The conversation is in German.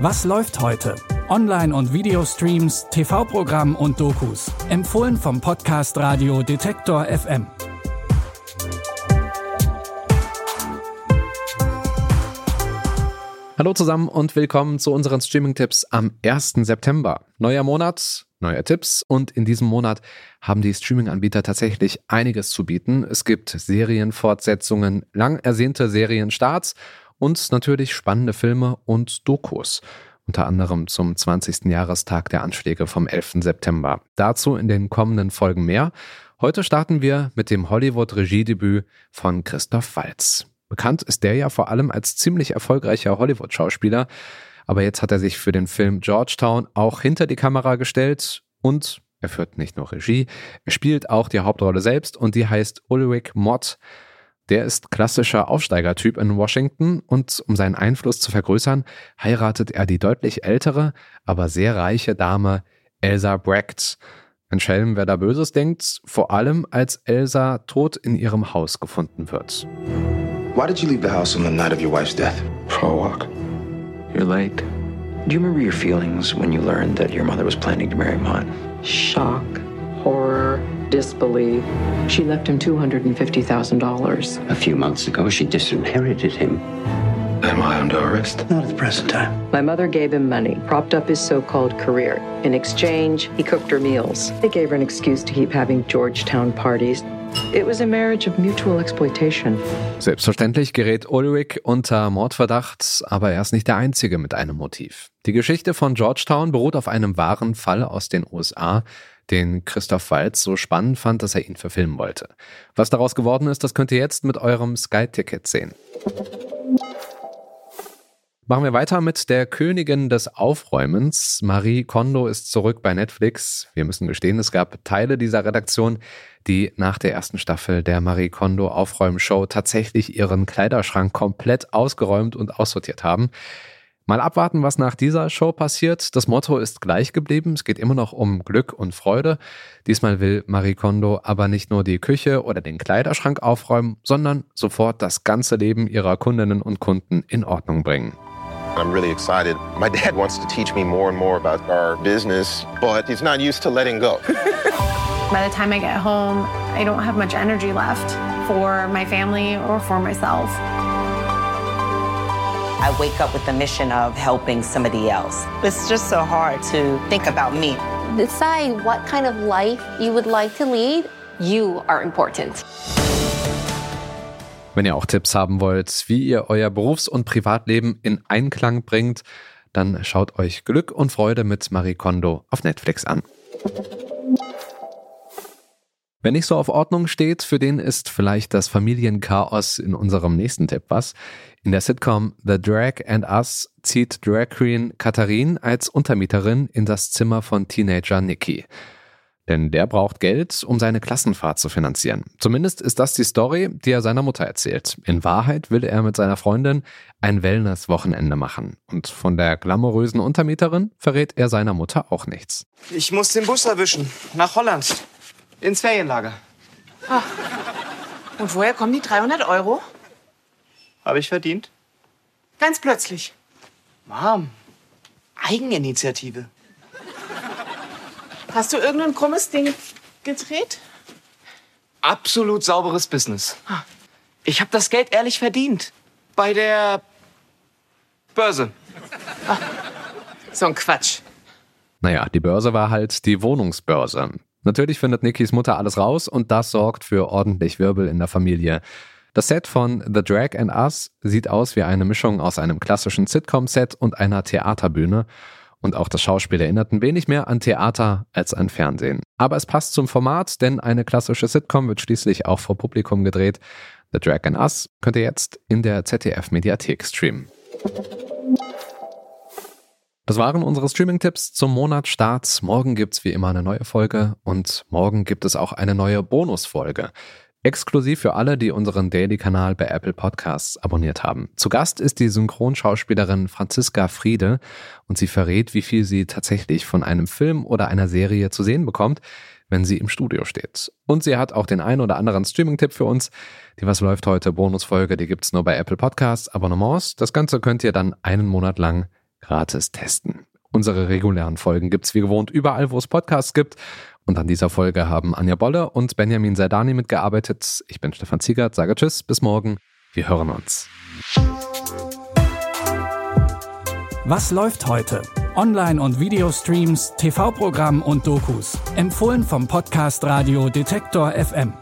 Was läuft heute? Online- und Videostreams, TV-Programm und Dokus. Empfohlen vom Podcast Radio Detektor FM. Hallo zusammen und willkommen zu unseren Streaming-Tipps am 1. September. Neuer Monat, neue Tipps und in diesem Monat haben die Streaming-Anbieter tatsächlich einiges zu bieten. Es gibt Serienfortsetzungen, lang ersehnte Serienstarts und natürlich spannende Filme und Dokus. Unter anderem zum 20. Jahrestag der Anschläge vom 11. September. Dazu in den kommenden Folgen mehr. Heute starten wir mit dem Hollywood-Regiedebüt von Christoph Waltz. Bekannt ist der ja vor allem als ziemlich erfolgreicher Hollywood-Schauspieler, aber jetzt hat er sich für den Film Georgetown auch hinter die Kamera gestellt und er führt nicht nur Regie, er spielt auch die Hauptrolle selbst und die heißt Ulrich Mott. Der ist klassischer Aufsteigertyp in Washington und um seinen Einfluss zu vergrößern, heiratet er die deutlich ältere, aber sehr reiche Dame Elsa Brecht. Ein Schelm, wer da Böses denkt, vor allem als Elsa tot in ihrem Haus gefunden wird. Why did you leave the house on the night of your wife's death? For a walk. You're late. Do you remember your feelings when you learned that your mother was planning to marry Mott? Shock, disbelief. She left him $250,000. A few months ago, she disinherited him. Am I under arrest? Not at the present time. My mother gave him money, propped up his so called career. In exchange, he cooked her meals. They gave her an excuse to keep having Georgetown parties. It was a marriage of mutual exploitation. Selbstverständlich gerät Ulrich unter Mordverdacht, aber er ist nicht der Einzige mit einem Motiv. Die Geschichte von Georgetown beruht auf einem wahren Fall aus den USA, den Christoph Waltz so spannend fand, dass er ihn verfilmen wollte. Was daraus geworden ist, das könnt ihr jetzt mit eurem Sky-Ticket sehen. Machen wir weiter mit der Königin des Aufräumens. Marie Kondo ist zurück bei Netflix. Wir müssen gestehen, es gab Teile dieser Redaktion, die nach der ersten Staffel der Marie Kondo Aufräumshow tatsächlich ihren Kleiderschrank komplett ausgeräumt und aussortiert haben. Mal abwarten, was nach dieser Show passiert. Das Motto ist gleich geblieben. Es geht immer noch um Glück und Freude. Diesmal will Marie Kondo aber nicht nur die Küche oder den Kleiderschrank aufräumen, sondern sofort das ganze Leben ihrer Kundinnen und Kunden in Ordnung bringen. I'm really excited. My dad wants to teach me more and more about our business, but he's not used to letting go. By the time I get home, I don't have much energy left for my family or for myself. I wake up with the mission of helping somebody else. It's just so hard to think about me. Decide what kind of life you would like to lead. You are important. Wenn ihr auch Tipps haben wollt, wie ihr euer Berufs- und Privatleben in Einklang bringt, dann schaut euch Glück und Freude mit Marie Kondo auf Netflix an. Wer nicht so auf Ordnung steht, für den ist vielleicht das Familienchaos in unserem nächsten Tipp was. In der Sitcom The Drag and Us zieht Drag Queen Katharin als Untermieterin in das Zimmer von Teenager Nikki. Denn der braucht Geld, um seine Klassenfahrt zu finanzieren. Zumindest ist das die Story, die er seiner Mutter erzählt. In Wahrheit will er mit seiner Freundin ein Wellness-Wochenende machen. Und von der glamourösen Untermieterin verrät er seiner Mutter auch nichts. Ich muss den Bus erwischen. Nach Holland. Ins Ferienlager. Ach. Und woher kommen die 300 Euro? Habe ich verdient? Ganz plötzlich. Mom, Eigeninitiative. Hast du irgendein krummes Ding gedreht? Absolut sauberes Business. Ich habe das Geld ehrlich verdient. Bei der Börse. Ach, so ein Quatsch. Naja, die Börse war halt die Wohnungsbörse. Natürlich findet Nikis Mutter alles raus und das sorgt für ordentlich Wirbel in der Familie. Das Set von The Drag and Us sieht aus wie eine Mischung aus einem klassischen Sitcom-Set und einer Theaterbühne. Und auch das Schauspiel erinnert ein wenig mehr an Theater als an Fernsehen. Aber es passt zum Format, denn eine klassische Sitcom wird schließlich auch vor Publikum gedreht. The Drag and Us könnt ihr jetzt in der ZDF-Mediathek streamen. Das waren unsere Streaming-Tipps zum Monatsstart. Morgen gibt's wie immer eine neue Folge und morgen gibt es auch eine neue Bonusfolge. Exklusiv für alle, die unseren Daily-Kanal bei Apple Podcasts abonniert haben. Zu Gast ist die Synchronschauspielerin Franziska Friede und sie verrät, wie viel sie tatsächlich von einem Film oder einer Serie zu sehen bekommt, wenn sie im Studio steht. Und sie hat auch den ein oder anderen Streaming-Tipp für uns. Die Was läuft heute Bonusfolge, die gibt's nur bei Apple Podcasts Abonnements. Das Ganze könnt ihr dann einen Monat lang gratis testen. Unsere regulären Folgen gibt's wie gewohnt überall, wo es Podcasts gibt. Und an dieser Folge haben Anja Bolle und Benjamin Serdani mitgearbeitet. Ich bin Stefan Ziegert, sage Tschüss, bis morgen. Wir hören uns. Was läuft heute? Online- und Videostreams, TV-Programm und Dokus. Empfohlen vom Podcast Radio Detektor FM.